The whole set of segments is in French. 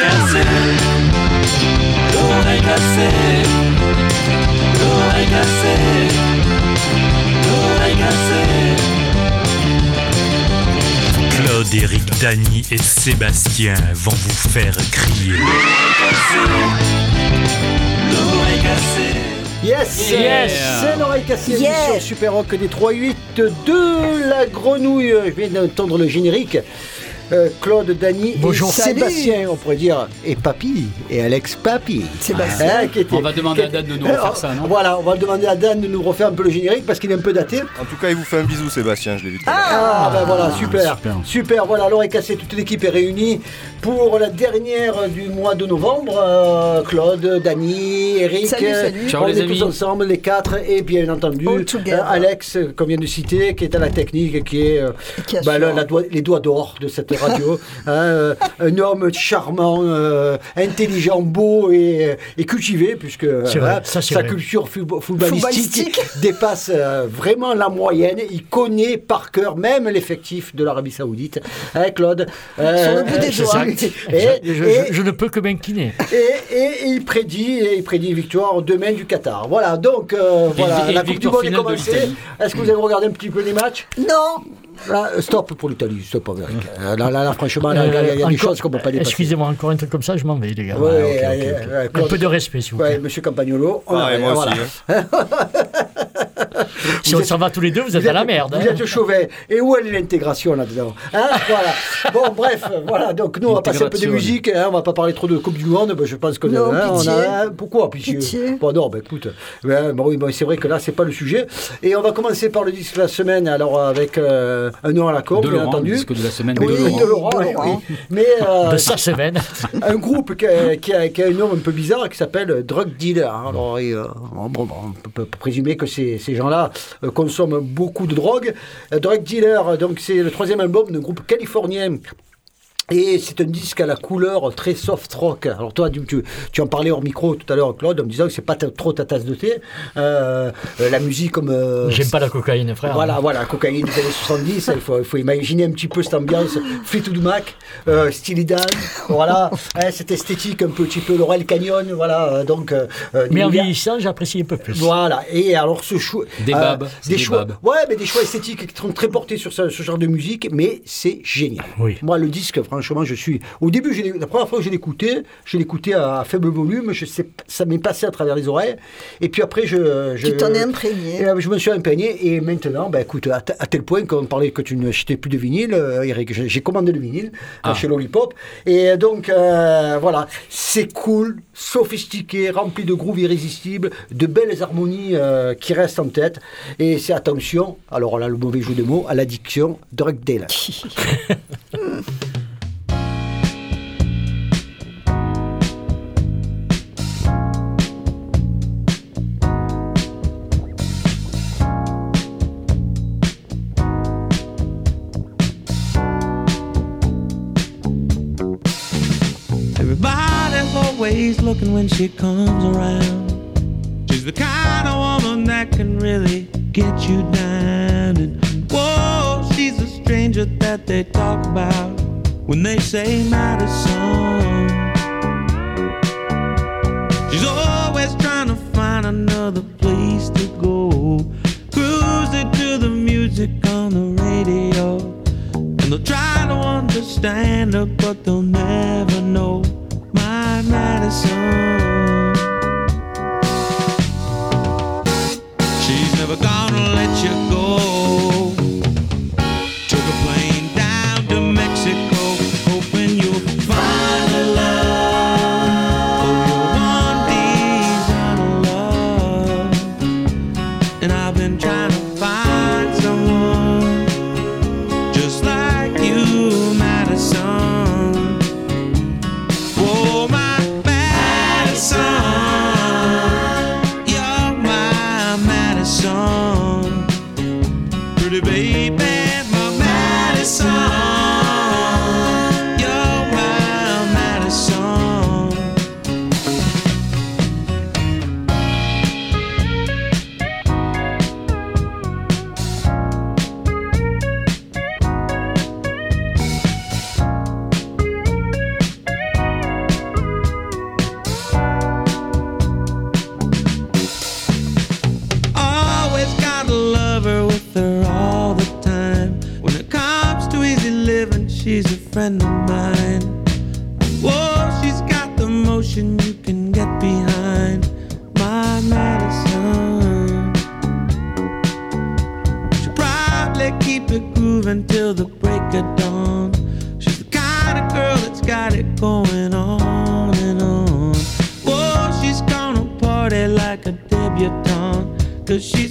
cassée, l'oreille cassée, l'oreille cassée, l'oreille cassée. Claude, Eric, Dany et Sébastien vont vous faire crier. L'oreille cassée. Yes, Yes. C'est l'oreille cassée Yeah. Super Rock des 3-8 de la grenouille. Je viens d'entendre le générique. Euh, Claude, Dany Bonjour. et Salut. Sébastien, on pourrait dire, et Papy, et Alex Papy. Sébastien. Hein, qui était- On va demander qui à Dan de nous refaire ça, non Voilà, on va demander à Dan de nous refaire un peu le générique parce qu'il est un peu daté. En tout cas, il vous fait un bisou, Sébastien, je l'ai vu tout à l'heure. Ah, ben voilà, super. super. Super, voilà, l'oreille cassée, toute l'équipe est réunie pour la dernière du mois de novembre. Euh, Claude, Dany, Eric, Salut, euh, salut. Ciao, on les est amis. tous ensemble, les quatre, et bien entendu, euh, Alex, qu'on vient de citer, qui est à la technique, qui est euh, Qui bah, le- la doigt- les doigts d'or de cette radio. Hein, un homme charmant, euh, intelligent, beau et, et cultivé, puisque vrai, hein, ça, sa vrai. culture footba- footballistique dépasse euh, vraiment la moyenne. Il connaît par cœur même l'effectif de l'Arabie Saoudite. Hein, Claude Euh, Sur le bout des doigts. Et, Je, je- et- je ne peux que m'incliner. et- et il prédit, et il prédit une victoire demain du Qatar. Voilà, donc euh, voilà, et la Coupe du victoire Monde est commencée. Est-ce que vous avez regardé un petit peu les matchs? Non, Là, Stop pour l'Italie, stop. Eric. Euh, Là, là, là, franchement, là, il y a- y a des Euh, choses qu'on ne peut pas dépasser. Excusez-moi, encore un truc comme ça, je m'en vais, les gars. Ouais, Ouais, ok, ouais, ok, ouais, ok. ouais, Un peu de respect, s'il vous Ouais, plaît. monsieur Campagnolo. on Ah, et moi voilà. aussi. hein. Si on s'en va tous les deux, vous êtes Vous à la merde. Vous hein. êtes chauvin. Et où est l'intégration là-dedans hein, voilà. Bon, bref, voilà. Donc, nous, on va passer un peu de musique. Hein, on va pas parler trop de Coupe du Monde. Ben, je pense que Non, hein, a. Pourquoi pitié, Pitié. Bon, non, ben, écoute. ben, bon, oui, bon, c'est vrai que là, c'est pas le sujet. Et on va commencer par le disque de la semaine. Alors, avec euh, un nom à la corde, De bien entendu. disque de la semaine Oui, de Laurent. de Laurent, De oui. Mais euh, De sa semaine. un groupe qui a, qui a- qui a un nom un peu bizarre qui s'appelle Drug Dealer. Alors, et, euh, bon, bon, on peut, peut présumer que ces, ces gens-là euh, consomment beaucoup de drogue. Euh, Drug Dealer, donc c'est le troisième album d'un groupe californien. Et c'est un disque à la couleur très soft rock. Alors toi, tu, tu, tu en parlais hors micro tout à l'heure, Claude, en me disant que c'est pas trop ta tasse de thé. Euh, euh, la musique comme... euh, J'aime pas la cocaïne, frère. voilà, voilà, cocaïne des années 70, il faut, imaginer un petit peu cette ambiance Fleetwood Mac, euh, Steely Dan, voilà, hein, cette esthétique un petit peu Laurel Canyon, voilà, donc... Mais en vieillissant, j'apprécie un peu plus. Voilà, et alors ce choix... Des babes, des des choix, babes. Ouais, mais des choix esthétiques qui sont très portés sur ce, ce genre de musique, mais c'est génial. Oui. Moi, le disque, franchement, je suis... Au début, je la première fois que je l'écoutais, je l'écoutais à faible volume, je sais, ça m'est passé à travers les oreilles, et puis après, je... je tu t'en es imprégné. euh, je me suis imprégné et maintenant, bah, écoute, à, tel point qu'on parlait que tu n'achetais plus de vinyle, euh, Eric, j'ai commandé le vinyle euh, Ah. chez Lollipop. Et donc, euh, voilà, c'est cool, sophistiqué, rempli de grooves irrésistibles, de belles harmonies euh, qui restent en tête. Et c'est attention, alors là, le mauvais jeu de mots, à l'addiction drug dealer. always looking when she comes around. She's the kind of woman that can really get you down. And whoa, she's a stranger that they talk about when they say Madison. She's always trying to find another place to go. Cruising to the music on the radio. And they'll try to understand her, but they'll never know Madison. She's never gonna let you she's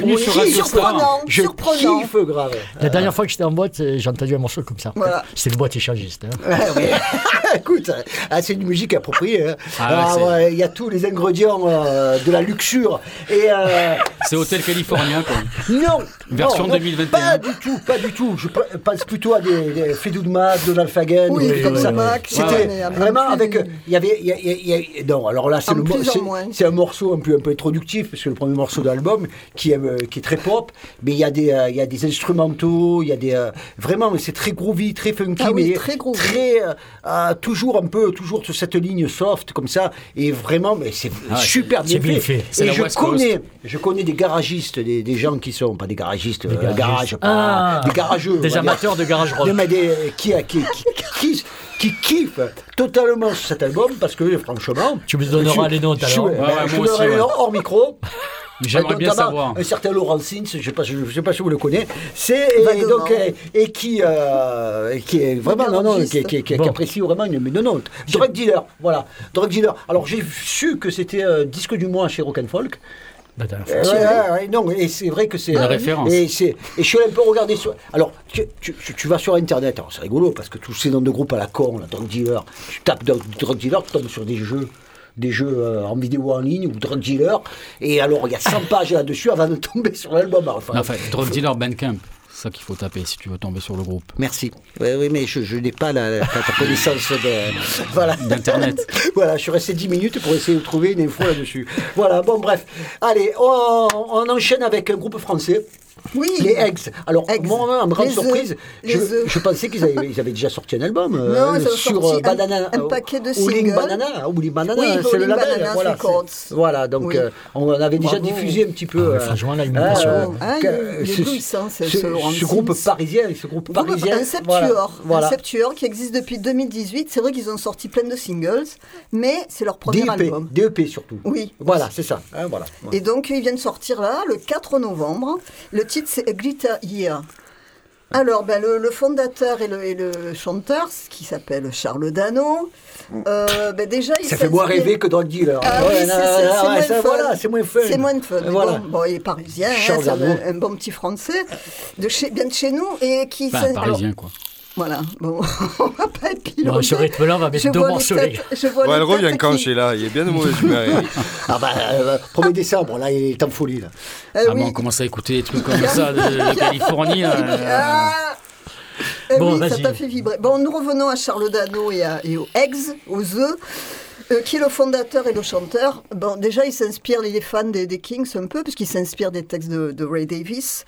bienvenue je sur Radio Star. Surprenant, Je kiffe grave. La dernière fois que j'étais en boîte, euh, j'ai entendu un morceau comme ça. Voilà. C'est le boîte échangiste. hein. Ouais, ouais. Écoute, ah, c'est une musique appropriée. hein. Ah ouais, Ah, c'est- ouais, Il y a tous les ingrédients euh, de la luxure. Et euh, C'est Hôtel Californien, quoi. non, Version non, non, 2021. Pas du tout, pas du tout. Je pe- pense plutôt à des, des Fleetwood Mac, Donald Fagen, Oui, comme oui, ça. C'était vraiment avec. Il y avait, il y a- il y a- il y a- non, alors là c'est le c'est- un morceau un peu un peu introductif parce que le premier morceau de l'album qui est qui est très pop, mais il y a des il y a des instrumentaux, il y a des euh, vraiment c'est très groovy, très funky, Ah oui, mais très groovy. très, euh, euh, toujours un peu toujours sur cette ligne soft comme ça et vraiment mais c'est Ah super c'est bien fait. fait. C'est Et je West Coast. connais je connais des garagistes, des, des gens qui sont pas des garagistes, euh, garagistes. garage, pas- Ah, des garageux, on Des amateurs de garage rock. Mais des, qui, qui, qui, qui, qui kiffent totalement cet album parce que franchement. Tu me donneras je- les notes, je- alors. ouais, Ouais, ouais, je moi donnerai aussi, les ouais. notes hors micro. J'aimerais bien savoir. Un certain Laurent Sins, je ne sais, pas- je sais pas si vous le connaissez, c'est et Vaguement. donc et, et qui euh, et qui est vraiment non non qui, qui- apprécie vraiment une une note. Drug dealer, voilà, drug dealer. Alors j'ai su que c'était euh, disque du mois chez Rock and Folk. La dernière Euh, fois. ouais, ouais, ouais, non, et c'est vrai que c'est. La euh, référence. Et, et je suis allé un peu regarder sur. Alors, tu, tu- vas sur Internet, alors c'est rigolo parce que tous ces noms de groupes à la con, la Drug Dealer, tu tapes Drug Drug Dealer, tu tombes sur des jeux. Des jeux euh, en vidéo en ligne ou drug dealer, et alors il y a 100 pages là-dessus avant de tomber sur l'album. Enfin, Non, Enfin, Drug Dealer Bandcamp. C'est ça qu'il faut taper si tu veux tomber sur le groupe. Merci. Oui, oui, mais je, je n'ai pas la, la- connaissance. Voilà. D'Internet. voilà, je suis resté 10 minutes pour essayer de trouver une info là-dessus. Voilà, bon, bref. Allez, on, on enchaîne avec un groupe français. Oui. Les Eggs. Alors, Eggs. moi, ma grande Les surprise, je, pensais qu'ils avaient, ils avaient déjà sorti un album euh, Non, ils ont sur sorti euh, un- Banana. un euh, paquet de singles. Banana, Howling Banana, Oui, c'est le label. Bananas voilà, voilà, donc Oui. euh, on avait déjà Bravo. diffusé un petit peu. Ah, euh, franchement, là, il euh, m'impressionne. Ah, il est- il est ce- groupe parisien, ce groupe parisien. Un septuor, un septuor qui existe depuis 2018. C'est vrai qu'ils ont sorti plein de singles, mais c'est leur premier DEP, album. DEP surtout. Oui. Voilà, c'est ça. hein, voilà. Et donc, ils viennent sortir là, le 4 novembre. Le titre, c'est Glitter Year. Alors, ben, le, le fondateur et le, et le chanteur, qui s'appelle Charles Dano, euh, ben, déjà, il Ça fait moins rêver que Drug Dealer. Ah Ouais, oui, c'est-. Voilà, c'est moins fun. C'est moins de fun. Voilà. Bon, bon, il est parisien, hein, un, bon petit français, de chez, bien de chez nous, et qui... S'in- parisien, quoi. Voilà, bon, on va pas épiloguer. Bon, ce rythme-là, on va mettre Je deux morceaux, les têtes- je vois Ouais, les elle revient quand chez là Il est bien de mauvaise humeur. Ah bah, euh, 1er décembre, là, il est en folie. Là. Eh Ah, oui. on commence à écouter des trucs comme ça de, de Californie. là, euh, Eh Bon, oui, ça vas-y. t'a fait vibrer. Bon, nous revenons à Charles Dano et, à- et aux Eggs, aux œufs. Euh, qui est le fondateur et le chanteur. Bon, déjà, il s'inspire, il est fan des, des Kings un peu, puisqu'il s'inspire des textes de, de Ray Davis.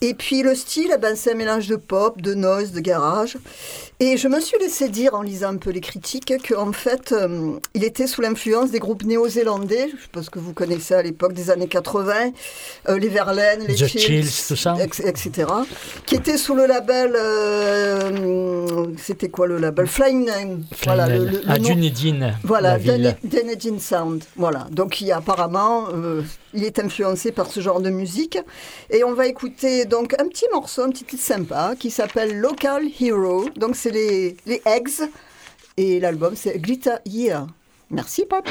Et puis le style, eh ben, c'est un mélange de pop, de noise, de garage. Et je me suis laissé dire en lisant un peu les critiques qu'en fait, euh, il était sous l'influence des groupes néo-zélandais, je pense que vous connaissez à l'époque des années 80, euh, les Verlaine, les The Chills, tout ça. etc., qui étaient sous le label, euh, c'était quoi le label? Flying Nine. Voilà, le, le- à Dunedin, voilà, ville. Dun- Dunedin Sound. Voilà. Donc, il y a apparemment, euh, il est influencé par ce genre de musique. Et on va écouter donc un petit morceau, un petit titre sympa, qui s'appelle Local Hero. Donc, c'est les, les Eggs. Et l'album, c'est Glitter Year. Merci, papy.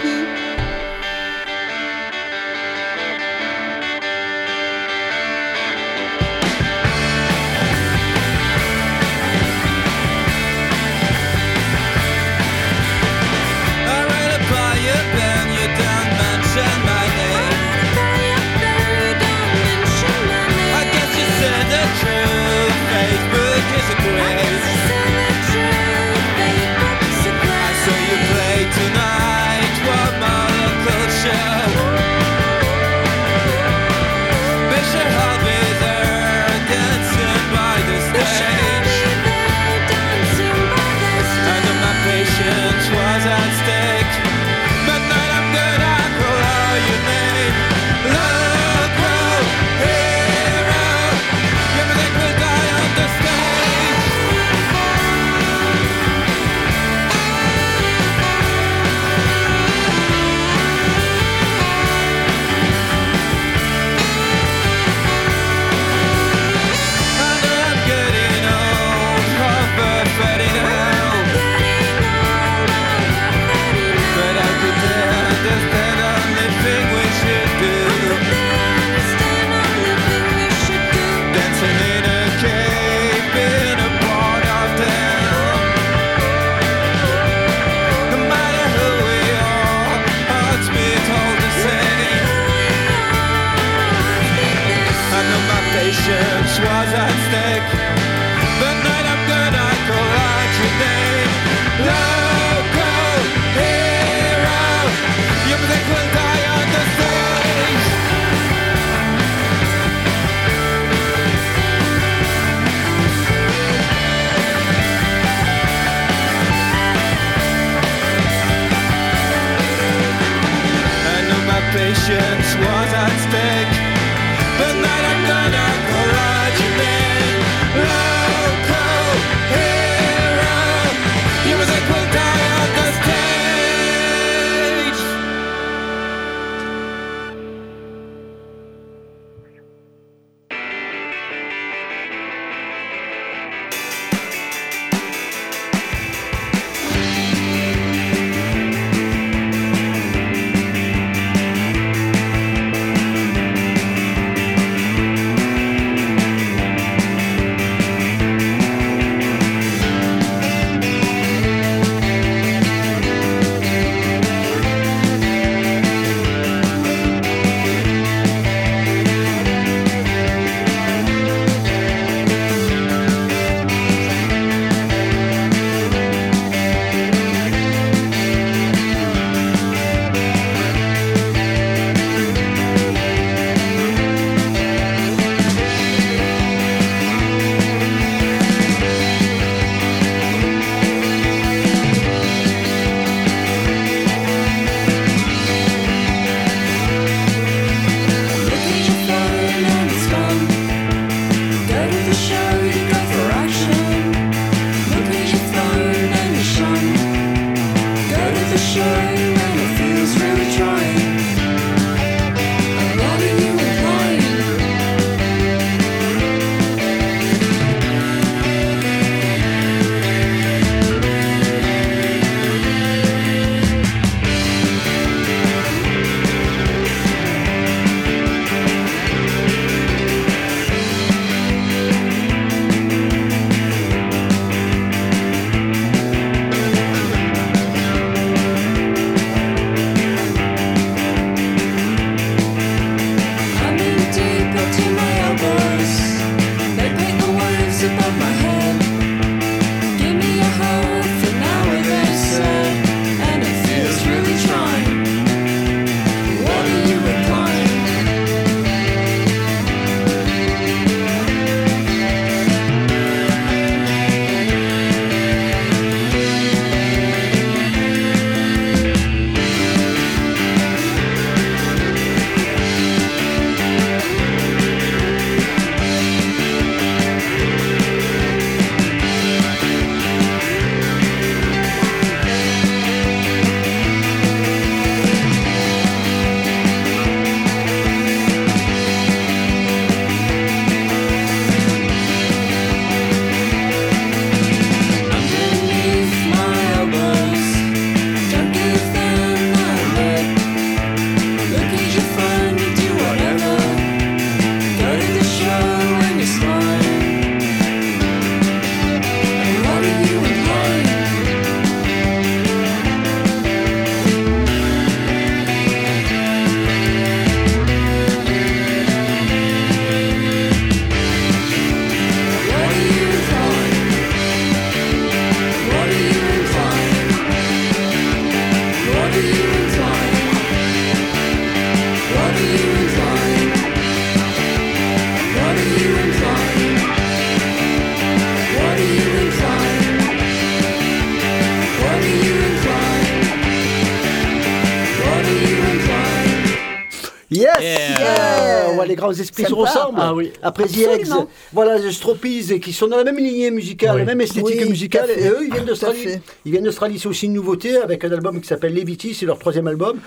Les esprits se ressemblent. Ah oui. Après The voilà les Stropies qui sont dans la même lignée musicale, Oui. la même esthétique Oui, musicale. Et eux, ils viennent d'Australie. Ils viennent d'Australie, c'est aussi une nouveauté avec un album qui s'appelle Levity, c'est leur troisième album.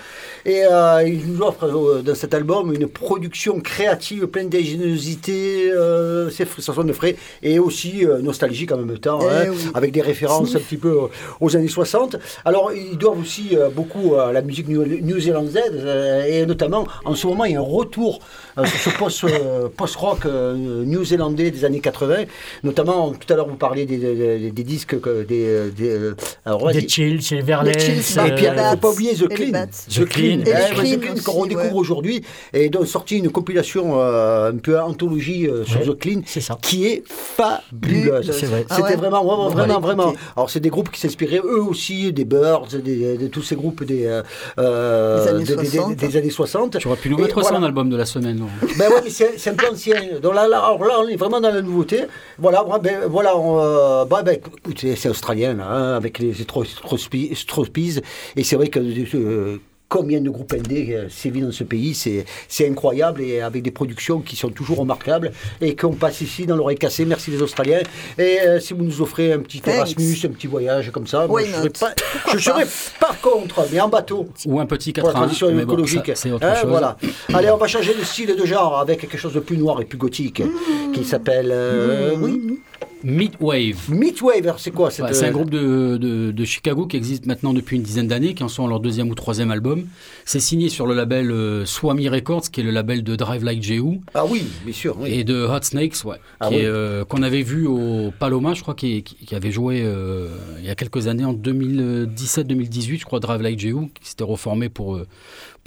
Et euh, ils nous offrent euh, dans cet album une production créative, pleine d'ingéniosité, euh, c'est ça sonne frais et aussi euh, nostalgique en même temps, Eh hein, oui. avec des références un petit peu aux années 60. Alors ils doivent aussi euh, beaucoup à la musique new- new-zélandaise euh, et notamment en ce moment il y a un retour euh, sur ce post, euh, post-rock euh, new-zélandais des années 80. Notamment tout à l'heure vous parliez des, des- des disques, que- des, des, euh, alors, on chills, Verlaine. Et puis, il Bats. ne faut pas oublier The Clean. The Clean, Et les Eh, qu'on redécouvre ouais. aujourd'hui. Et donc, sorti une compilation euh, un peu anthologie euh, sur Ouais, The Clean ça. qui est fabuleuse. C'est vrai. Ah C'était ouais. vraiment, vraiment, vraiment, vraiment. Alors, c'est des groupes qui s'inspiraient eux aussi des Birds, des, de tous ces groupes des, euh, Des années des- des- 60. des années 60. Tu aurais pu nous Et mettre ça voilà. en album de la semaine. Laurent. Ben ouais, mais c'est un peu ancien. Donc là, là, alors là, on est vraiment dans la nouveauté. Voilà, ben, voilà, on, euh, bah, ben, écoute, c'est australien, là, hein, avec les Stro- Strospies. Strospies. Et c'est vrai que euh, combien de groupes indés euh, sévissent dans ce pays, c'est incroyable et avec des productions qui sont toujours remarquables et qu'on passe ici dans l'oreille cassée. Merci les Australiens. Et euh, si vous nous offrez un petit Thanks. Erasmus, un petit voyage comme ça, moi, je serais pas, contre, mais en bateau. Ou un petit Pour la 4 transition mais bon, écologique. ça, c'est autre Hein, chose. voilà. Allez, on va changer de style et de genre avec quelque chose de plus noir et plus gothique qui s'appelle. euh, Oui, Meatwave. Meatwave. Alors, c'est quoi c'est un euh, groupe de, de, de Chicago qui existe maintenant depuis une dizaine d'années, qui en sont à leur deuxième ou troisième album. C'est signé sur le label euh, Swami Records, qui est le label de Drive Like Jehu, Ah oui, bien sûr. Oui. et de Hot Snakes, ouais, Ah oui. euh, qu'on avait vu au Paloma, je crois, qui, qui, qui avait joué euh, il y a quelques années, en 2017-2018, je crois, Drive Like Jehu, qui s'était reformé pour,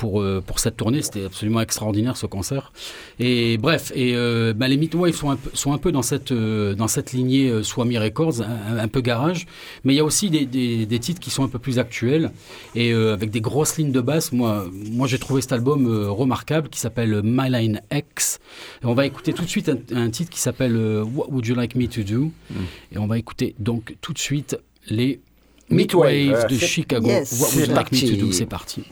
pour, euh, pour cette tournée. C'était absolument extraordinaire ce concert. Et bref, et euh, bah, les Meatwave sont un peu, sont un peu dans cette, euh, dans cette lignée euh, Swami Records, un, un peu garage, mais il y a aussi des, des, des titres qui sont un peu plus actuels et avec des grosses lignes de basse. Moi, moi j'ai trouvé cet album remarquable qui s'appelle My Line X. Et on va écouter tout de suite un, un titre qui s'appelle What Would You Like Me to Do? Et on va écouter donc tout de suite les voilà, de Chicago. Yes. What Would You Like Me to. Do? C'est parti.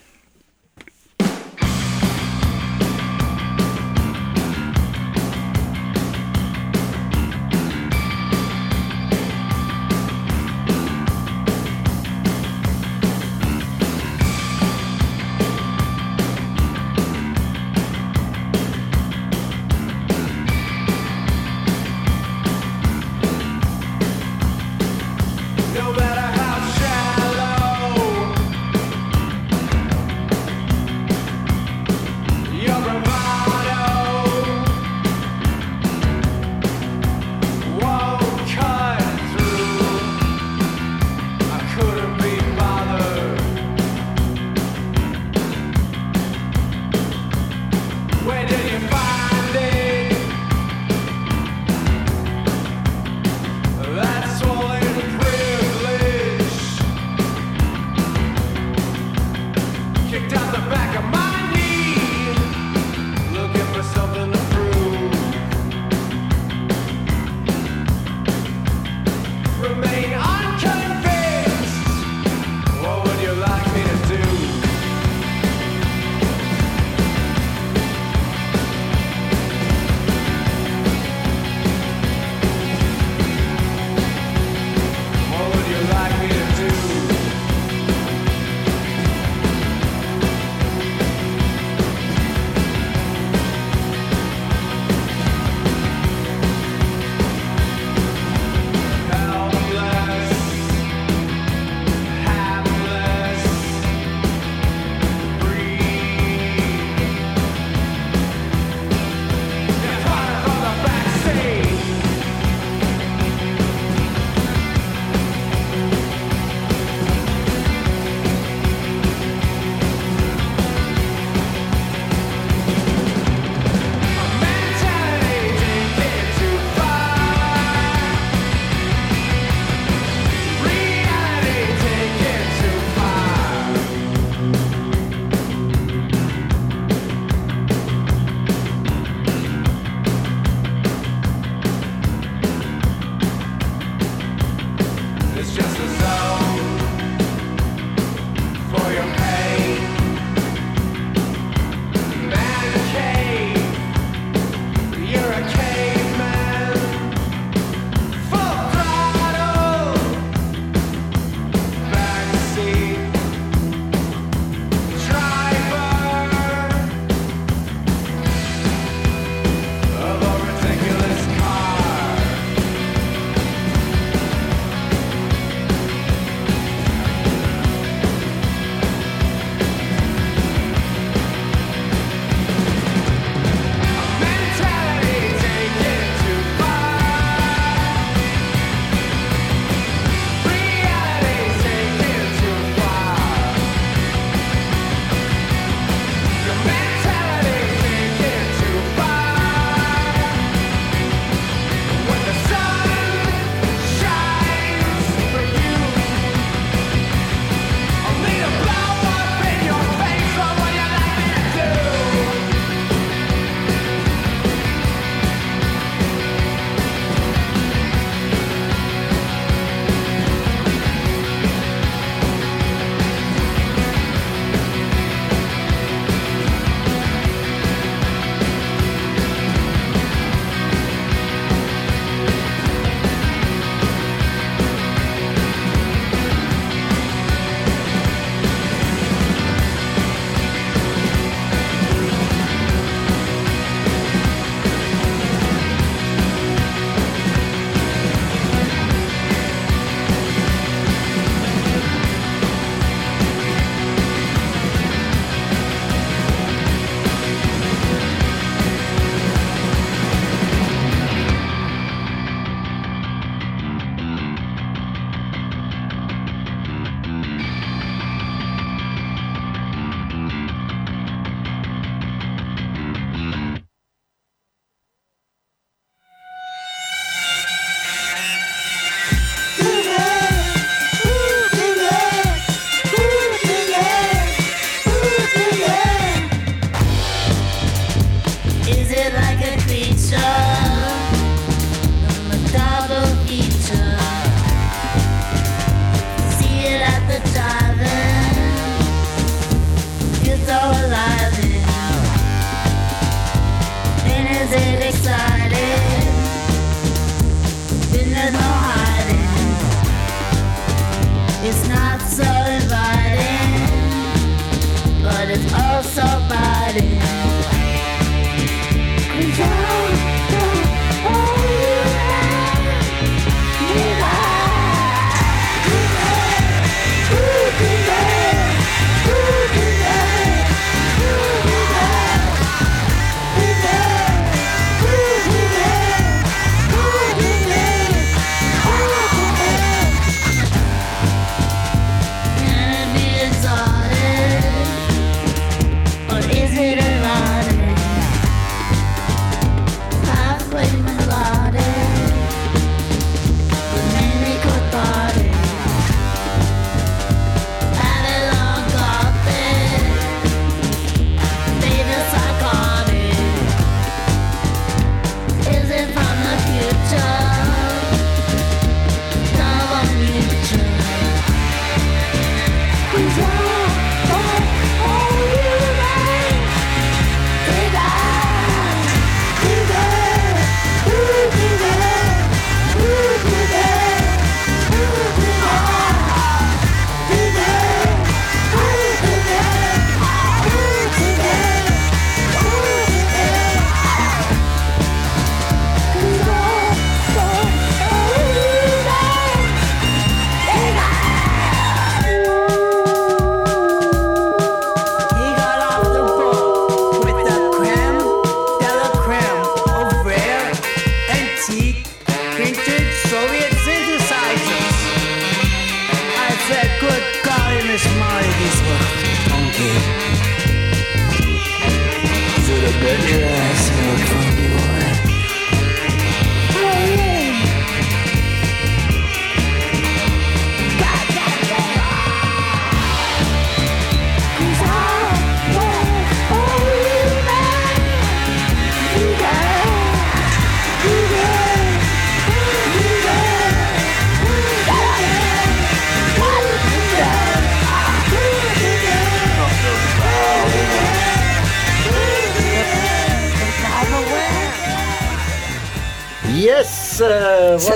Music.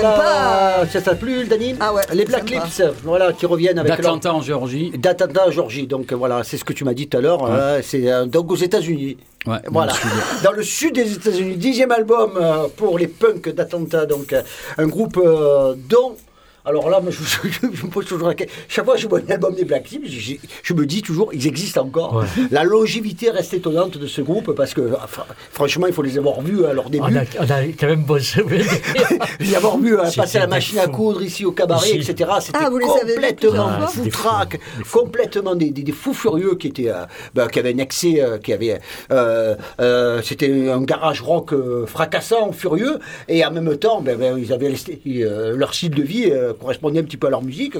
Sympa. Ça t'a plu, Dani Ah ouais, Les Black sympa. Lips, voilà, qui reviennent avec leur... D'Atlanta en Géorgie. D'Atlanta, Georgie. Donc euh, voilà, c'est ce que tu m'as dit tout à l'heure. euh, c'est euh, donc aux États-Unis. Ouais, Voilà, dans le sud. dans le sud des États-Unis, dixième album euh, pour les punks d'Atlanta, donc euh, un groupe euh, dont Alors là, moi, je, je- je me pose toujours la question. Chaque fois que je vois un album des Black Lips, je, je me dis toujours, ils existent encore. Ouais. La longévité reste étonnante de ce groupe parce que, enfin, franchement, il faut les avoir vus à leur début. On a, on a quand même souvenir. Les avoir vus euh, C'était passer à la machine à coudre ici au cabaret, Ici. etc. C'était Ah, complètement foutraque, complètement des, des- des fous furieux qui étaient, euh, ben, qui avaient un excès, euh, qui avaient, euh, euh, c'était un garage rock euh, fracassant, furieux, et en même temps, ben, ben, ils avaient euh, leur style de vie euh, correspondait un petit peu à leur musique.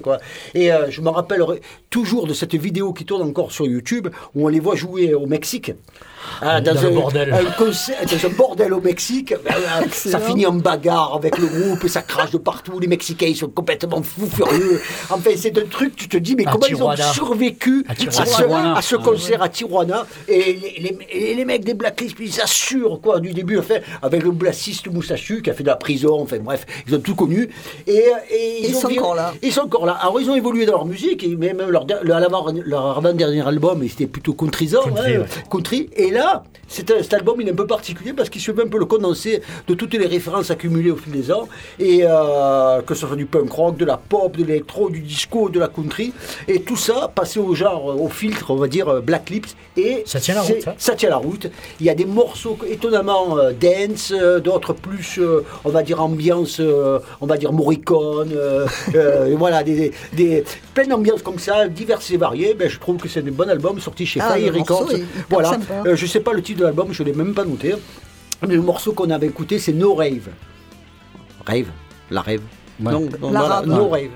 Et euh, je me rappellerai toujours de cette vidéo qui tourne encore sur YouTube où on les voit jouer au Mexique. Ah, Dans bordel. un concert- dans un bordel au Mexique. Euh, ça finit en bagarre avec le groupe, ça crache de partout. Les Mexicains, ils sont complètement fous, furieux. Enfin, c'est un truc, tu te dis, mais À comment ils ont survécu À ce, Tijuana. à ce concert à Tijuana? Et les, les- et les mecs des Blacklisp, ils assurent, quoi, du début, enfin, avec le bassiste moustachu qui a fait de la prison, enfin, bref, ils ont tout connu. Et, et Ils ont sont encore là. Ils sont encore là. Alors, ils ont évolué dans leur musique, et même leur, der- leur, avant- leur avant-dernier album, c'était plutôt Country, hein, ouais. country. Et là, c'est un- cet album, il est un peu particulier parce qu'il se fait un peu le condensé de toutes les références accumulées au fil des ans. Et euh, que ce soit du punk rock, de la pop, de l'électro, du disco, de la country. Et tout ça passé au genre, euh, au filtre, on va dire, euh, Black Lips. Et Ça tient la route, hein. Ça tient la route. Il y a des morceaux étonnamment euh, dance, euh, d'autres plus, on va dire, ambiance, on va dire, Morricone. voilà, des, des, plein d'ambiances comme ça, diverses et variées. Ben, je trouve que c'est un bon album sorti chez Ah, Fire Records. Voilà. sympa. Je sais pas le titre de l'album, je l'ai même pas noté. Mais le morceau qu'on avait écouté, c'est No Rave. Rave La rave Ouais. Non, non, La voilà, rave. No Rave.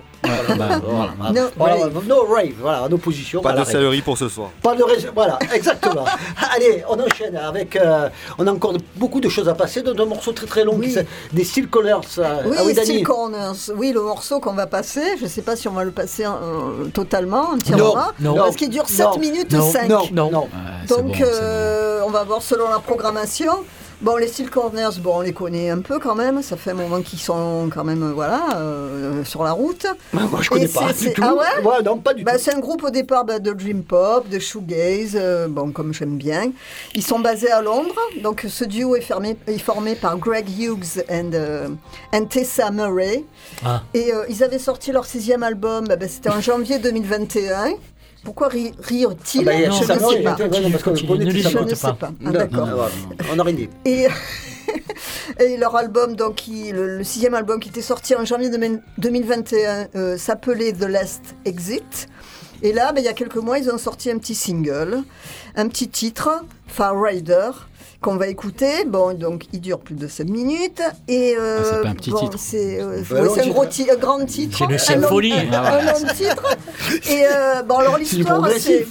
Bah, voilà. No Voilà, rave. no rave, voilà, en opposition Pas de salerie pour ce soir. Pas de voilà, exactement. Allez, on enchaîne avec. euh, on a encore beaucoup de choses à passer dans un morceau très très long, Oui. qui des Steel Colors. euh, Oui, ah oui. Steel Corners. Oui, le morceau qu'on va passer, je ne sais pas si on va le passer euh, totalement, entièrement, Non, non, parce qu'il dure 7 non, minutes non, 5. non, Non. Donc, bon, c'est bon. euh, on va voir selon la programmation. Bon, les Steel Corners, bon, on les connaît un peu quand même. Ça fait un moment qu'ils sont quand même, euh, voilà, euh, sur la route. Moi, je Et connais pas du tout. Ah ouais non, pas du Bah, tout. c'est un groupe au départ bah, de dream pop, de shoegaze, euh, bon comme j'aime bien. Ils sont basés à Londres, donc ce duo est, fermé- est formé par Greg Hughes and, euh, and Tessa Murray. Ah. Et euh, ils avaient sorti leur sixième album, bah, bah, c'était en janvier 2021. Pourquoi ri- rire-t-il Ah bah, Je ne sais pas. Je ne sais pas. Ah, D'accord. on n'a rien dit. Et, et leur album, donc, qui- le, le sixième album qui était sorti en janvier 2000 2021, euh, s'appelait The Last Exit. Et là, ben, il y a quelques mois, ils ont sorti un petit single, un petit titre, Far Rider, qu'on va écouter. Bon, donc, il dure plus de 7 minutes. Et, euh, Ah, c'est pas un petit bon, titre. C'est euh, Bah, ouais, un, gros ti- grand titre. C'est long- symphonie. Un, un long titre. Et euh, bon, alors l'histoire, c'est...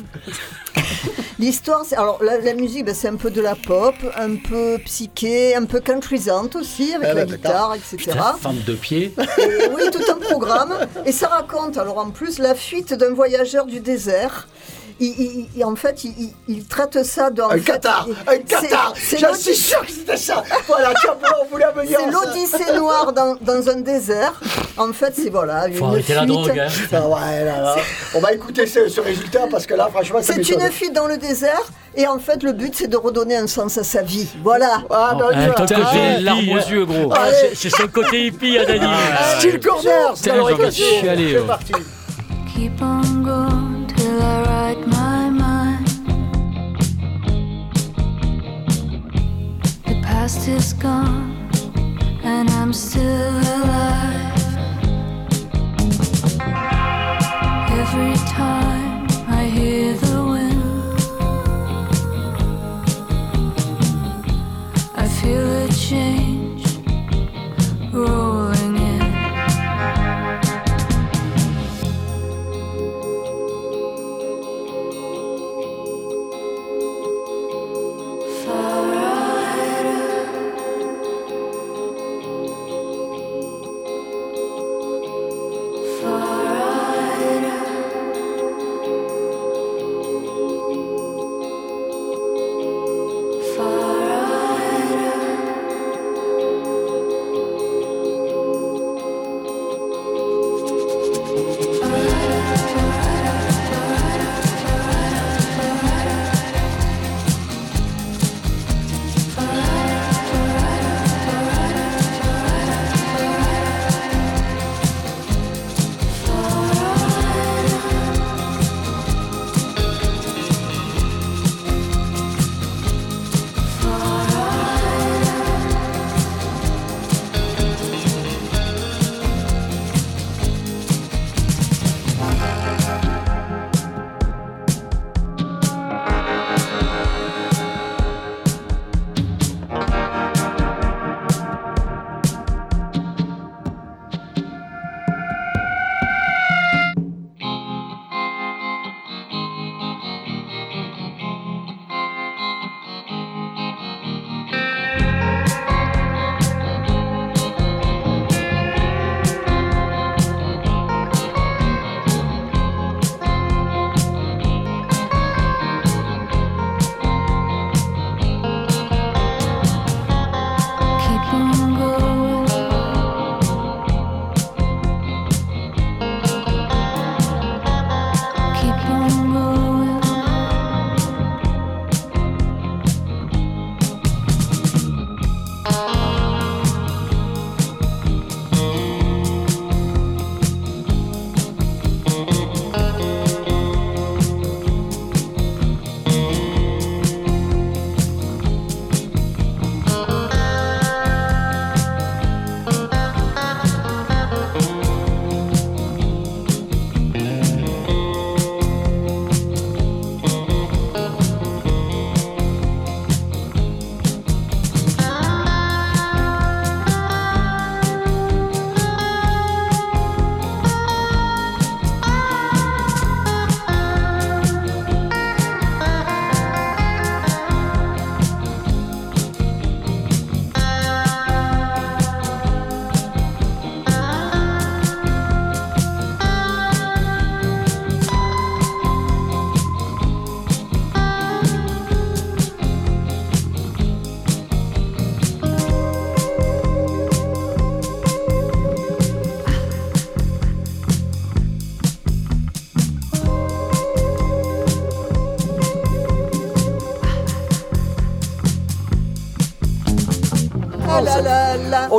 L'histoire, c'est alors la, la musique, ben, c'est un peu de la pop, un peu psyché, un peu countrysante aussi avec Ah la bah, guitare, etc. Fente de pied. Et oui, tout un programme. Et ça raconte alors en plus la fuite d'un voyageur du désert. Il, il- il- en fait, il, il- il traite ça dans Un Qatar, un Qatar. C'est J'en l'Odyssée- suis sûr que c'était ça. Voilà, bon, on voulait venir. c'est l'Odyssée noire dans, dans un désert. En fait, c'est voilà une Faut arrêter la fuite. drogue. Hein. Ah ouais, là, là. On va écouter ce, ce résultat parce que là, franchement, C'est m'étonne. une fuite dans le désert et en fait le but c'est de redonner un sens à sa vie. Voilà. Ah, bah, Ah, on y va. toi, Putain, Ah, j'ai hippie, les larmes aux yeux, gros. Ah, c'est- c'est son côté hippie, à Dani. Steel Corners, Putain, dans j'ai envie de l'occasion. chialer, C'est ouais. parti. Keep on going past is gone and I'm still alive.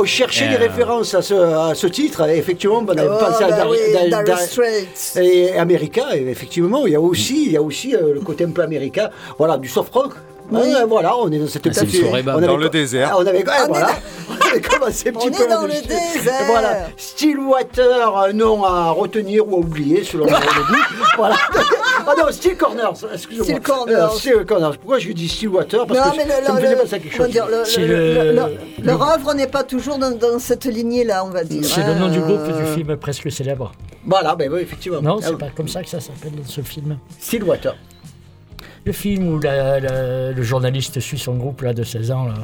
On cherchait Euh. des références à ce, à ce titre. Et effectivement, on avait Oh, pensé à Dar- oui, Dar- Dire Dar- Straits. et America. Et effectivement, il y a aussi, il y a aussi euh, le côté un peu américain. Voilà, du soft rock. Oui. Ouais, voilà, on est dans cette Ah, soirée bab. on avait Dans le désert. On avait, ouais, On est voilà. on avait commencé un petit On peu est dans à- le désert. Voilà, Stillwater, un nom à retenir ou à oublier selon le goût. Voilà. Ah non, Still Corners, excusez-moi. Still Corners. Pourquoi je dis Stillwater Parce Non, que mais le, ça me faisait le- penser à quelque chose. dire, le- C'est le- le- le- le- leur œuvre n'est pas toujours dans, dans cette lignée-là, on va dire. C'est hein. le nom du groupe du Euh, film presque célèbre. Voilà, ben oui, effectivement. Non, Ah, c'est pas comme ça que ça s'appelle ce film. Stillwater. Le film où la- la- le journaliste suit son groupe là, de 16 ans. Là.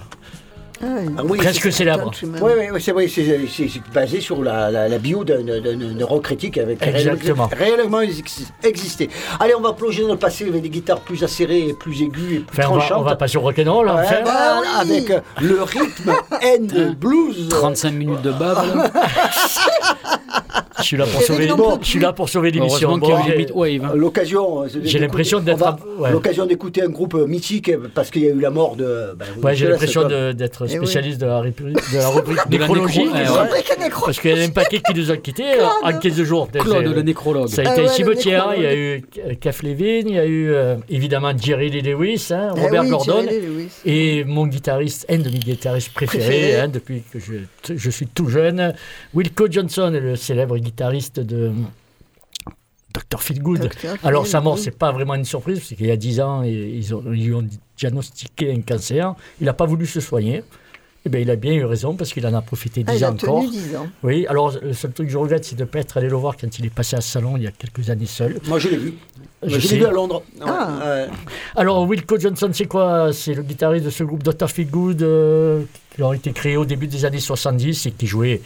Ah oui. Ah oui, Presque célèbre. Oui, oui, oui, c'est vrai, c'est basé sur la, la, la bio d'un neurocritique avec Exactement. réellement, réellement ex- existé. Allez, on va plonger dans le passé avec des guitares plus acérées, et plus aiguës et plus Enfin, on va, tranchantes. on va passer au rock'n'roll. Ouais, enfin. voilà, Ah oui. avec euh, le rythme and blues. 35 minutes de bab. Je suis là pour non bon, je suis là pour sauver l'émission. Heureusement qu'il y a Bon, eu j'ai- du midwave. hein. L'occasion, euh, J'ai l'impression d'écouter- d'être ouais. L'occasion d'écouter un groupe euh, mythique euh, parce qu'il y a eu la mort de. ben, Ouais, j'ai l'impression d'être Eh oui. spécialiste de, la rubrique, de la rubrique la nécrologie. nécro- ouais. Parce qu'il y a un paquet qui nous a quittés en 15 jours. Claude, le nécrologue. Ça a Ah été un cimetière, il y a eu Keith Levin, il y a eu euh, évidemment Jerry Lee Lewis, hein, Eh Robert Gordon, Jerry Lee Lewis. et mon guitariste, un de mes guitaristes préférés, Préféré. hein, depuis que je, je suis tout jeune, Wilco Johnson, le célèbre guitariste de Dr. Feelgood. Alors sa mort, c'est pas vraiment une surprise, parce qu'il y a 10 ans, ils, ont, ils lui ont diagnostiqué un cancer. Il n'a pas voulu se soigner. Eh bien, il a bien eu raison, parce qu'il en a profité 10 Ah, il ans a encore. tenu 10 ans. Oui, alors le seul truc que je regrette, c'est de ne pas être allé le voir quand il est passé à Salon il y a quelques années seul. Moi, je l'ai vu. Je l'ai vu à Londres. Ouais, Ah. ouais. Alors, Wilco Johnson, c'est quoi? C'est le guitariste de ce groupe Dr. Feelgood euh, qui a été créé au début des années 70 et qui jouait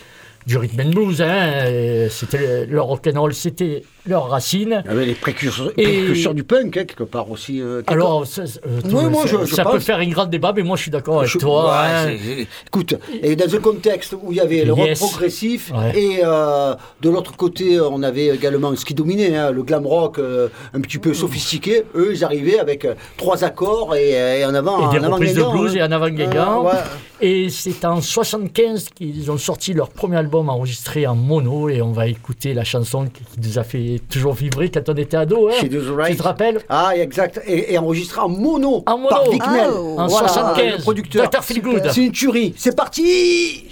du rhythm and blues. Hein, et c'était leur rock'n'roll, c'était leur racine. Il y avait les précurseurs, Et- précurseurs du punk, hein, quelque part aussi. euh, quelque- Alors, ça, euh, Oui, moi, ça, je- je ça peut faire un grand débat, mais moi je suis d'accord avec Je- toi. ouais, hein. Écoute, et dans un contexte où il y avait le rock Yes. progressif Ouais. et euh, de l'autre côté, on avait également ce qui dominait, hein, le glam rock euh, un petit peu sophistiqué. Eux, ils arrivaient avec euh, trois accords et, euh, et en avant. Et des en avant reprises de blues et en avant. Euh, ouais. Et c'est en 75 qu'ils ont sorti leur premier album enregistré en mono et on va écouter la chanson qui qui nous a fait toujours vibrer quand on était ado. Hein. She Does Right. Tu te rappelles? Ah, exact. Et, et enregistré en mono, En mono. par Vic Ah, Mel. oh. En Voilà, 75, le producteur. Dr. Feelgood. C'est une tuerie. C'est parti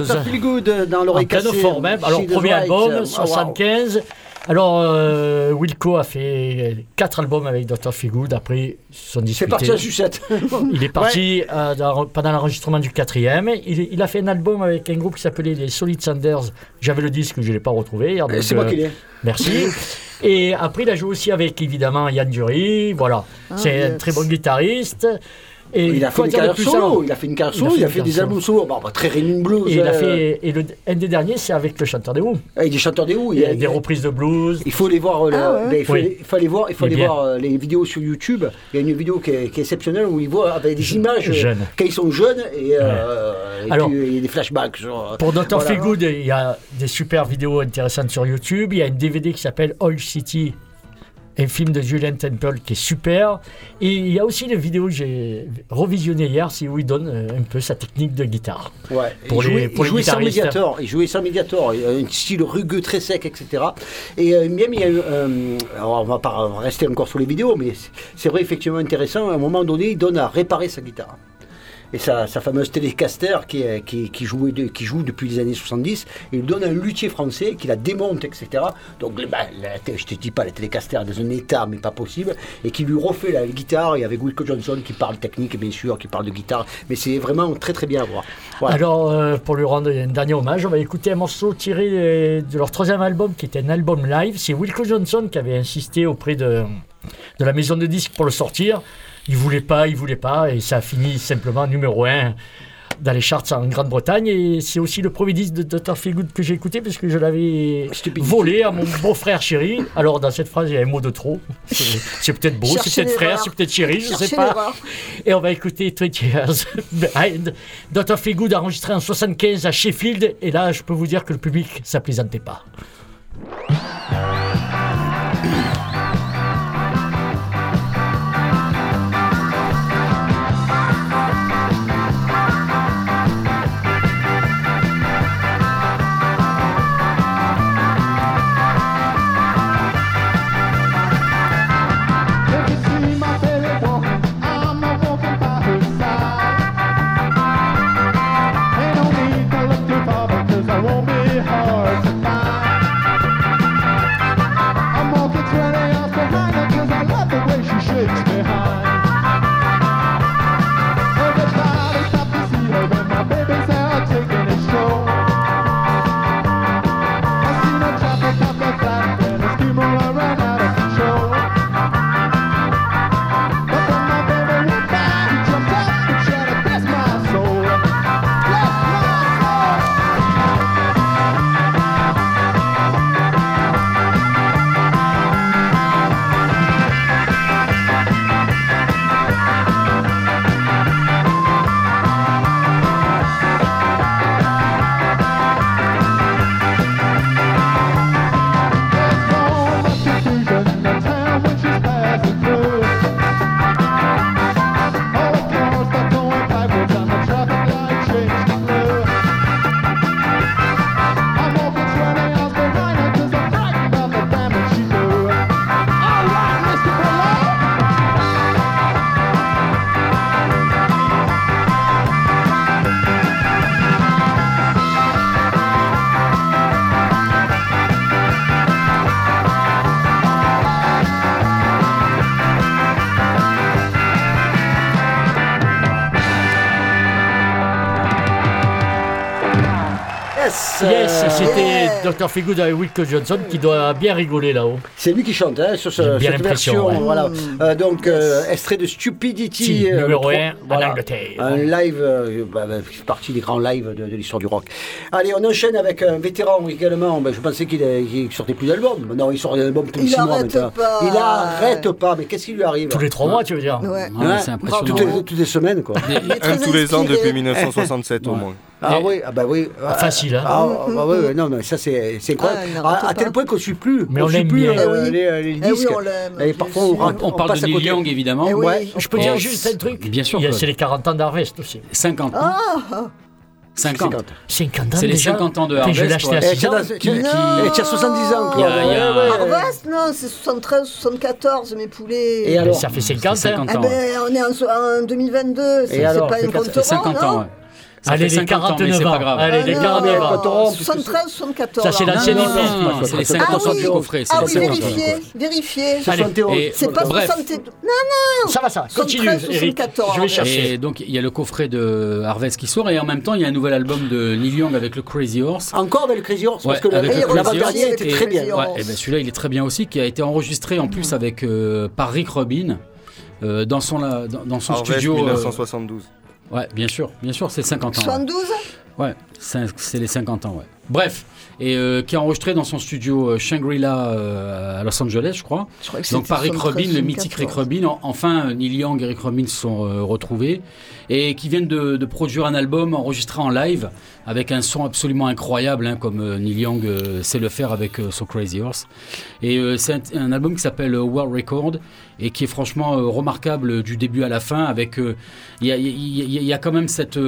Dr. a- Feel Good euh, dans En l'oreille cassée. forme. hein. Alors, premier album, Right, euh, 75. Alors, euh, Wilco a fait quatre albums avec Dr. Feelgood. Après, ils se sont C'est parti en sucette. Il est parti euh, dans- pendant l'enregistrement du quatrième. Il, il a fait un album avec un groupe qui s'appelait les Solid Sanders. J'avais le disque, je ne l'ai pas retrouvé. donc, C'est moi euh, qui l'ai. Merci. Et après, il a joué aussi avec, évidemment, Yann Dury. Voilà. Ah, C'est un très bon guitariste. Et Il a fait une carrière solo, il a fait une carrière Il a solo, fait il a une fait des albums solo. Bah, très Rhythm and Blues. Et, il a euh, fait, et le, un des derniers, c'est avec le chanteur des Who. Il est chanteur des Who. Il y a des reprises de blues. Il faut les voir, euh, Ah ouais. il, faut Oui. les- il faut aller voir, il faut aller voir euh, les vidéos sur YouTube. Il y a une vidéo qui est, qui est exceptionnelle où il voit avec des images quand ils sont jeunes et, euh, et Alors, puis, il y a des flashbacks. Pour Dr. voilà. Feelgood, il y a des super vidéos intéressantes sur YouTube. Il y a une DVD qui s'appelle Oil City, un film de Julian Temple qui est super. Et il y a aussi une vidéo que j'ai revisionnée hier, c'est où il donne euh, un peu sa technique de guitare. Ouais. Pour il les- jouait, pour il les jouait sans médiator. Il jouait sans médiator. Il a Un style rugueux, très sec, etc. Et euh, même il y a eu. euh, alors on va pas rester encore sur les vidéos, mais c'est- c'est vrai effectivement intéressant. À un moment donné, il donne à réparer sa guitare. Et sa, fameuse Telecaster qui, joue depuis les années 70, il lui donne un luthier français qui la démonte, etc. Donc bah, la je te dis pas, la Telecaster est dans un état, mais pas possible, et qui lui refait la guitare, et avec Wilco Johnson qui parle technique, bien sûr, qui parle de guitare, mais c'est vraiment très très bien à voir. Alors, euh, pour lui rendre un dernier hommage, on va écouter un morceau tiré de leur troisième album, qui était un album live. C'est Wilco Johnson qui avait insisté auprès de la maison de disques pour le sortir. Il voulait pas, il voulait pas, et ça a fini simplement numéro un dans les charts en Grande-Bretagne. Et c'est aussi le premier disque de Dr. Feelgood que j'ai écouté, parce que je l'avais volé à mon beau-frère chéri. Alors, dans cette phrase, il y a un mot de trop. C'est peut-être beau, c'est peut-être frère, c'est peut-être chéri, je sais Cherchez pas. Et on va écouter 20 Years Behind. Dr. Feelgood enregistré en 75 à Sheffield. Et là, je peux vous dire que le public, ça plaisantait pas. Dr. Feelgood avec Wilco Johnson qui doit bien rigoler là-haut. C'est lui qui chante hein, sur ce- J'ai bien cette l'impression, version. ouais. Voilà. Euh, donc, euh, extrait de Stupidity. Si, euh, numéro le un, trois- en Angleterre. Un live, euh, bah, bah, fait partie des grands lives de, de l'histoire du rock. Allez, on enchaîne avec un vétéran également. Bah, je pensais qu'il qu'il sortait plus d'albums. Non, il sort des albums tous les Il six mois arrête maintenant. pas. Il arrête pas. Mais qu'est-ce qui lui arrive? Tous les trois mois, tu veux dire Ouais. Ouais, Hein c'est toutes, impressionnant. les, toutes les semaines, quoi. Un tous les ans depuis 1967 au moins. Ah oui, ah bah oui. Ah, facile, hein. Ah, ah, bah oui, oui, non, non, ça c'est c'est incroyable. Ah, à, à tel point qu'on ne suit plus. Mais on suit l'aime plus bien. euh, Eh oui. les, les Eh oui, disques. on l'aime, Et bien parfois on, rate- On parle de à Neil. Young, évidemment. Eh oui. Ouais. Je peux dire juste un truc bien sûr, Il y a- Claude. C'est les 40 ans d'Harvest aussi. 50. Ah, 50. 50. 50 ans C'est les déjà 50 ans de Putain, Je l'ai Harvest, acheté à ouais. Eh, 6 tiens, ans. tiens, Non. eh, tiens, 70 ans, quoi. A- y a- Ouais, ouais. Harvest, non, c'est 73, 74, mes poulets. Et Mais alors Ça fait 50 50 ans. Ah ans. ben, on est en, en 2022, c'est pas quatre- compte C'est 50 rond, ans, non ouais. Ça Allez, les 50 ans, mais 49 c'est ans. pas grave. Allez, les Ah, 49 non, ans. Quand on rompt, 73, 74. Ça, c'est Non, équipe. non, non, c'est les 50 Ah ans oui, du coffret. c'est ah oui, 50 ans du vérifiez, vérifiez. Allez. 71. Et- C'est pas Bref. 72. Non, Ça va, ça. Continue, 73, Eric. 74, Je vais chercher. Et donc il y a le coffret de Harvest qui sort et en même temps il y a un nouvel album de Neil Young avec le Crazy Horse. Encore avec le Crazy Horse, parce que avec le- le Crazy l'avant-dernier Horse. était très bien. Et ben celui-là il est très bien aussi, qui a été enregistré en plus avec euh, par Rick Rubin euh, dans son la- dans, son studio. euh, 1972. Ouais, bien sûr, bien sûr, c'est 50 ans. ouais. 72 Ouais, c'est c'est les 50 ans, ouais. Bref, et euh, qui a enregistré dans son studio euh, Shangri-La euh, à Los Angeles, je crois. Je crois que Donc c'était par Rick 73, Rubin, le mythique Rick 74. Rubin. En- Enfin, Neil Young et Rick Rubin se sont retrouvés et qui viennent de, de produire un album enregistré en live avec un son absolument incroyable, hein, comme euh, Neil Young euh, sait le faire avec euh, son Crazy Horse. Et c'est un, un album qui s'appelle World Record et qui est franchement remarquable du début à la fin. Avec il y, a, y y quand même cette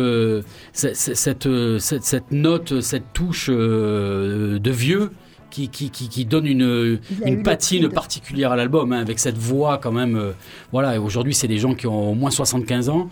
cette, cette, cette- cette note, cette touche de vieux. Qui, qui, qui, donne une, une patine particulière à l'album, hein, avec cette voix quand même. euh, voilà, aujourd'hui, c'est des gens qui ont au moins 75 ans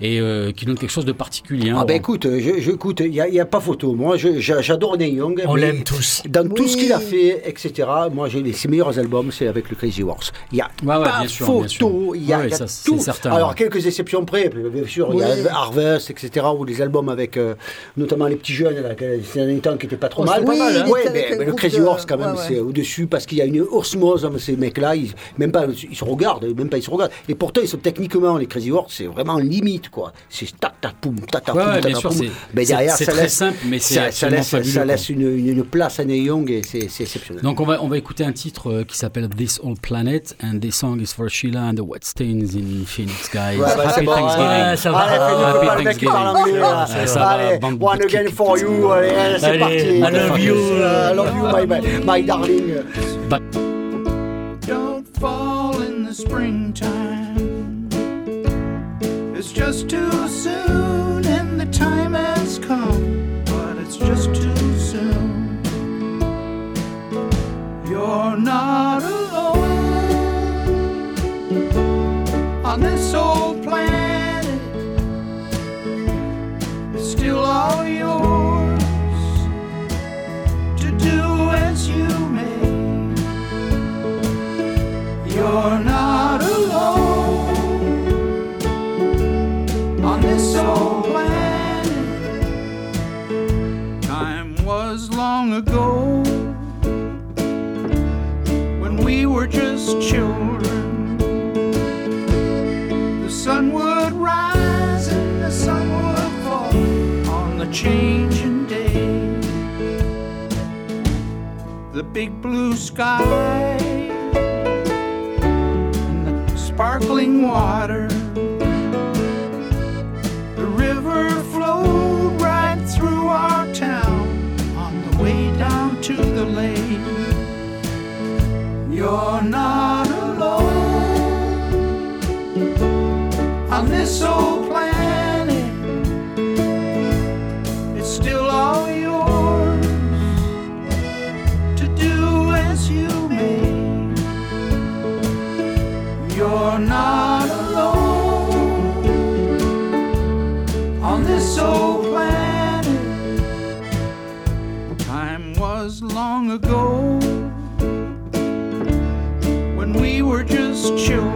et euh, qui donnent quelque chose de particulier. hein. Ah ben écoute, je, je- écoute, il n'y a, y pas photo. Moi, j'adore Neil Young. On l'aime tous. Dans tout Oui. ce qu'il a fait, etc., moi, j'ai les, ses meilleurs albums, c'est avec le Crazy Horse. Il n'y a Ouais, ouais, pas bien photo, il y a, Ouais, y a ça, c'est tout. certain, Alors, ouais. quelques exceptions près, bien sûr, il y Oui. a Harvest, etc., ou des albums avec euh, notamment les petits jeunes, là, que- ces derniers temps, qui n'étaient pas trop Oh, mal. pas mal, hein. Ouais, Il était mais, un le Crazy de- Horse, quand même, ouais, ouais. c'est au-dessus, parce qu'il y a une osmose entre ces mecs-là, ils, même pas, ils se regardent, même pas ils se regardent. Et pourtant, ils sont techniquement, les Crazy Horse, c'est vraiment limite, quoi. C'est tac, tac, poum, tac, Ouais, poum, ouais, tac, sûr, poum. Mais derrière, c'est très laisse- simple, mais c'est ça, ça laisse, fabuleux, ça laisse une, une- une place à Neil Young et c'est c'est exceptionnel. Donc on va, on va écouter un titre euh, qui s'appelle This Old Planet and this song is for Sheila and the Wet Stains in Phoenix, guys. Ouais, bah, Happy bon, Thanksgiving. ouais, ça va. Allez, Happy. Ça, ça va, Allez, one again for you. Allez, c'est parti. I love you. I love you, my, my, my darling. Don't fall in the springtime. Just too soon, and the time has come, but it's just too soon. You're not alone on this old planet. It's still all yours to do as you may. You're not on this old. Time was long ago when we were just children. The sun would rise and the sun would fall on the changing day. The big blue sky and the sparkling water. You're not alone on this old planet. It's still all yours to do as you may. You're not alone on this old planet. Time was long ago chew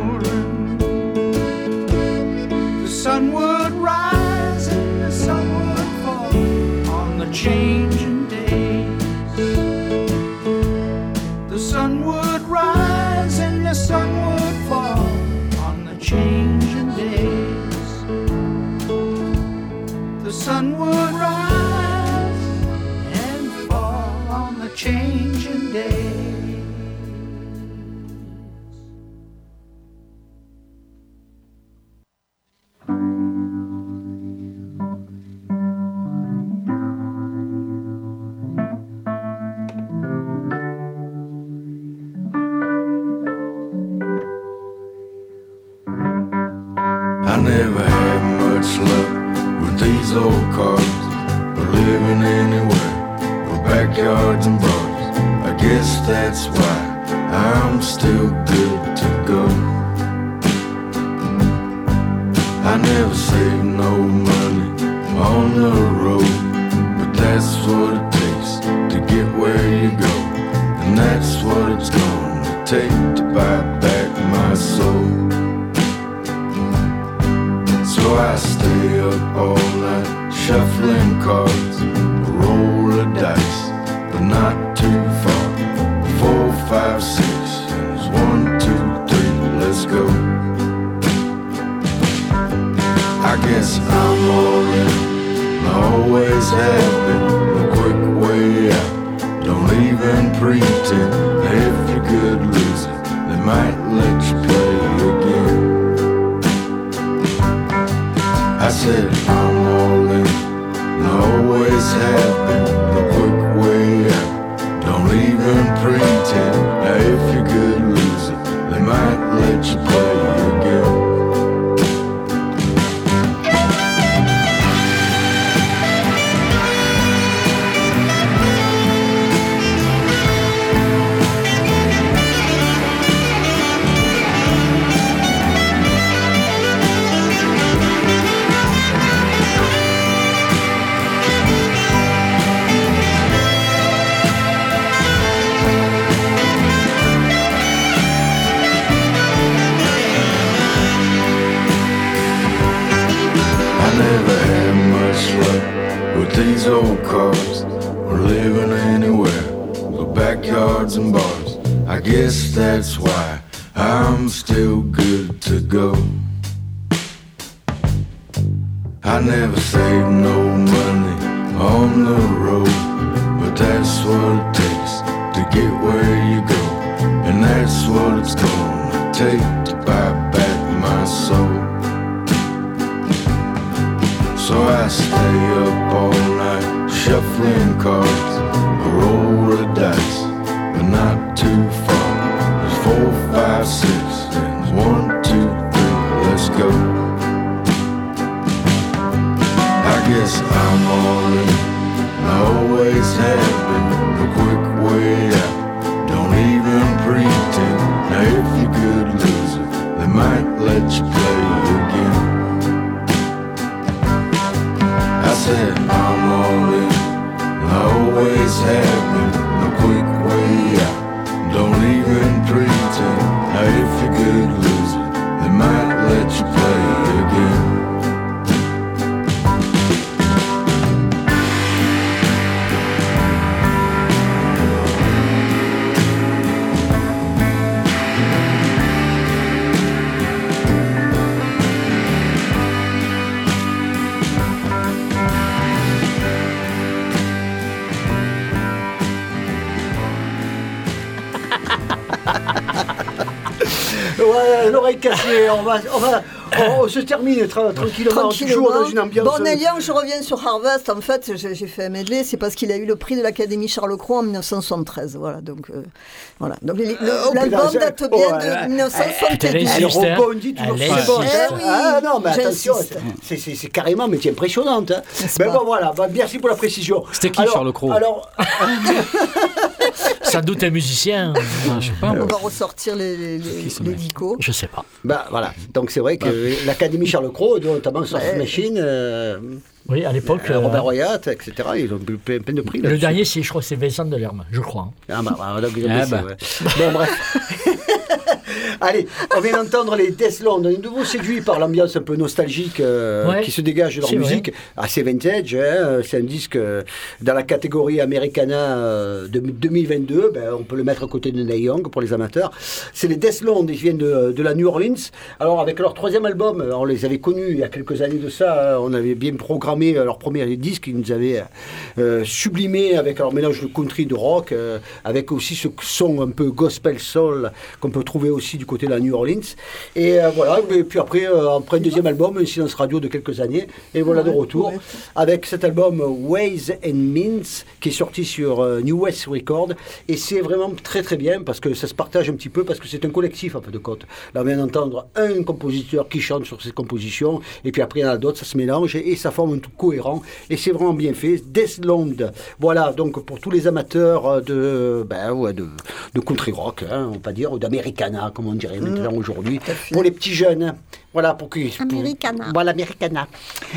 living anywhere but backyards and bars. I guess that's why I'm still good to go. I never saved no money on the road. But that's what it takes to get where you go. And that's what it's gonna take to buy back my soul. So I stay up all night shuffling cards, I always been. The quick way out, don't even pretend. If you could lose it, they might let you play again. I said I'm all in, always have backyards and bars. I guess that's why I'm still good to go. I never saved no money on the road, but that's what it takes to get where you go, and that's what it's gonna take to buy back my soul. So I stay up all night shuffling cards, roll the dice, not too far. There's four, five, six, and one, two, three, let's go. I guess I'm all in, I always have been. The quick way out, don't even pretend. Now if you could lose it, they might let you play on va, on va, on, se termine tra- tranquillement, toujours dans une ambiance. Bon, Elian, je reviens sur Harvest. En fait, j'ai fait un medley. C'est parce qu'il a eu le prix de l'Académie Charles Cros en 1973. Voilà, donc, euh, voilà. donc oh, l'album date oh, bien ouais. de 1970. Elle insiste, hein. rebondit toujours insiste. hein. Eh oui, ah non, mais attention, c'est- c'est c'est carrément métier impressionnante. Hein. Mais bon, voilà, bah, merci pour la précision. C'était qui, Alors- Charles Cros Alors, Sans doute un musicien. Ah, je sais pas. On va ressortir les, les, les, les. Je sais pas. bah, voilà, donc c'est vrai que l'Académie Charles Cros, notamment Soft Ouais. Machine, euh, Oui, à l'époque. euh, euh, Robert Royat, etc., ils ont eu plein, plein de prix. le dernier, c'est, je crois, c'est Vincent Delerme, je crois. hein. Ah bah, bah, donc, ils ont Ah baissé, bah. ouais. Bon, bref. Allez, on vient d'entendre les Deathland. On est de nouveau séduit par l'ambiance un peu nostalgique euh, Ouais. qui se dégage de leur vrai. musique. Assez vintage. hein. C'est un disque euh, dans la catégorie Americana euh, de 2022. Ben, on peut le mettre à côté de Neil Young pour les amateurs. C'est les Deathland. Ils viennent de, de la New Orleans. Alors, avec leur troisième album, on les avait connus il y a quelques années de ça. hein. On avait bien programmé leur premier disque. Ils nous avaient sublimé avec leur mélange de country, de rock, avec aussi ce son un peu gospel soul qu'on peut trouver aussi du côté de la New Orleans. Et euh, voilà, et puis après, euh, après un deuxième album, un silence radio de quelques années, et voilà de retour ouais. avec cet album Ways and Means qui est sorti sur euh, New West Record. Et c'est vraiment très très bien parce que ça se partage un petit peu, parce que c'est un collectif en fin de compte. Là, on vient d'entendre un compositeur qui chante sur ses compositions, et puis après, il y en a d'autres, ça se mélange et, et ça forme un tout cohérent. Et c'est vraiment bien fait. Deathland, voilà, donc pour tous les amateurs de, ben, ouais, de, de country rock, hein, on va dire, ou d'Americana, comme on dit dirait maintenant aujourd'hui, pour les petits jeunes. Voilà, pour qu'ils. Americana. Voilà, Americana.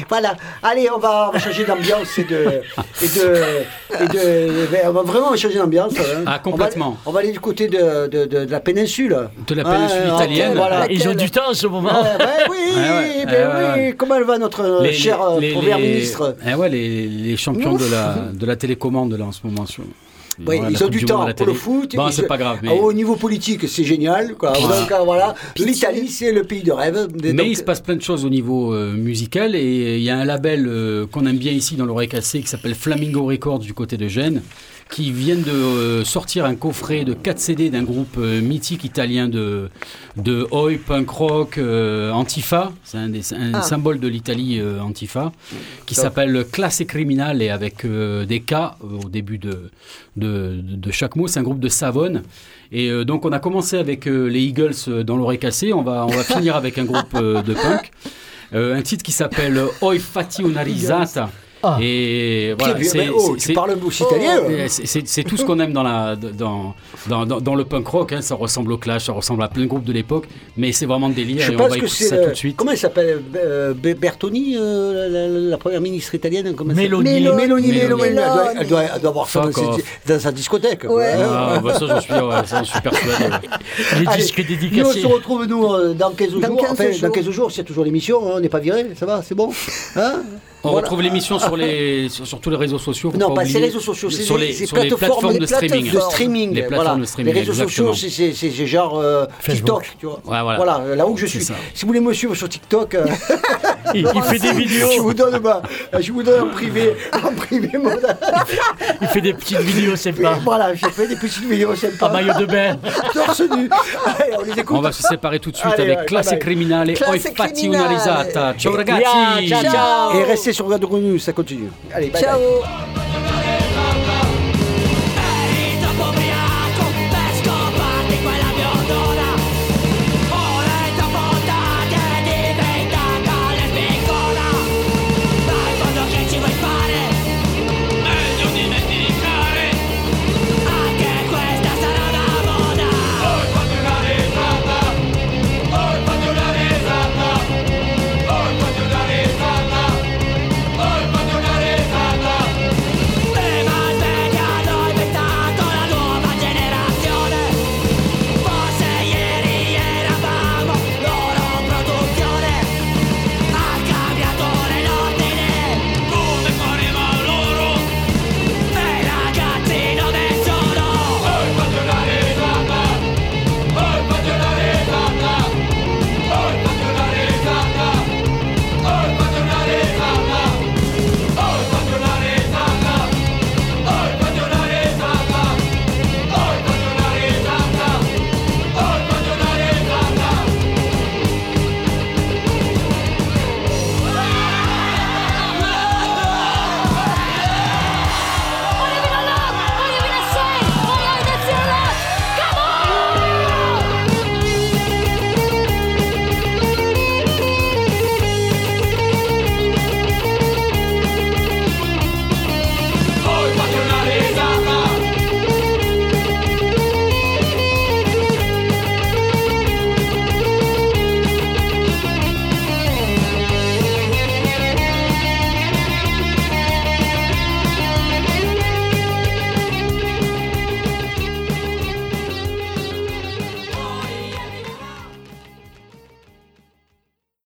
Voilà. Allez, on va, on va changer d'ambiance et de. Et de, et de on va vraiment changer d'ambiance. hein. Ah, complètement. On va, on va aller du côté de, de, de- de la péninsule. De la péninsule Ah, italienne. Voilà. Ils ont du temps en ce moment. Ah, ben oui, ouais, ben ouais, oui. Comment elle va notre Les- cher euh, les- Premier les- ministre eh ouais, les, les champions de la, de la télécommande là en ce moment. sur- Voilà, ils ont du temps pour le foot. Bon, Ils- c'est pas grave. Mais, Ah, Au niveau politique, c'est génial. Quoi. Voilà. Donc, voilà. L'Italie, c'est le pays de rêve. mais Donc, il se passe plein de choses au niveau euh, musical et il y a un label euh, qu'on aime bien ici dans l'oreille cassée qui s'appelle Flamingo Records du côté de Gênes qui viennent de euh, sortir un coffret de 4 CD d'un groupe euh, mythique italien de, de oi, punk rock, euh, Antifa, c'est un, des- un Ah. symbole de l'Italie euh, Antifa, qui s'appelle Classe Criminale et avec euh, des K au début de, de, de chaque mot, c'est un groupe de Savone. Et donc on a commencé avec les Eagles dans l'oreille cassée, on va, on va finir avec un groupe de punk. Un titre qui s'appelle Oi fatti una risata. Ah. Et voilà, c'est- oh, tu parles aussi italien. c'est- tout ce qu'on aime dans, la, dans, dans, dans, dans le punk rock. hein. Ça ressemble au Clash, ça ressemble à plein de groupes de l'époque, mais c'est vraiment délire. Je et on pense va que c'est. ça tout de suite. Comment elle s'appelle euh, Be- Bertoni, euh, la, la- la première ministre italienne comment Mélanie. elle doit, elle avoir ça dans, dans sa discothèque. Ouais. Ah, bah ça, j'en suis, ouais, ça, j'en suis persuadé. Les Allez, disques Nous, on dédicacés. se retrouve, nous, euh, dans 15 Dans jours. 15 Enfin, jours. dans 15 jours, s'il y a toujours l'émission, hein, on n'est pas viré, ça va, c'est bon hein On Voilà. retrouve l'émission sur, les, sur, sur tous les réseaux sociaux. Non, pas pas ces oublier. réseaux sociaux, c'est sur les, les, sur les plateformes de streaming. de streaming. Les plateformes voilà. de streaming, Les réseaux exactement. sociaux, c'est- genre euh. TikTok, tu vois. Ouais, voilà. euh, là où je suis. ça. Si vous voulez me suivre sur TikTok, euh, Il, il fait des je vidéos. vous donne ma- je vous donne en privé, en privé mon Il fait des petites vidéos sympas. Voilà, j'ai fait des petites vidéos En sympas. maillot de bain. Torse nu. Allez, on les écoute. On va se séparer tout de suite Allez, avec ouais, Classe. Criminale et Oi Classe fatti una risata. Ciao Et- ragazzi Ciao, ciao, ciao. Et restez sur Radio Grenouille, ça continue. Allez, bye bye. Ciao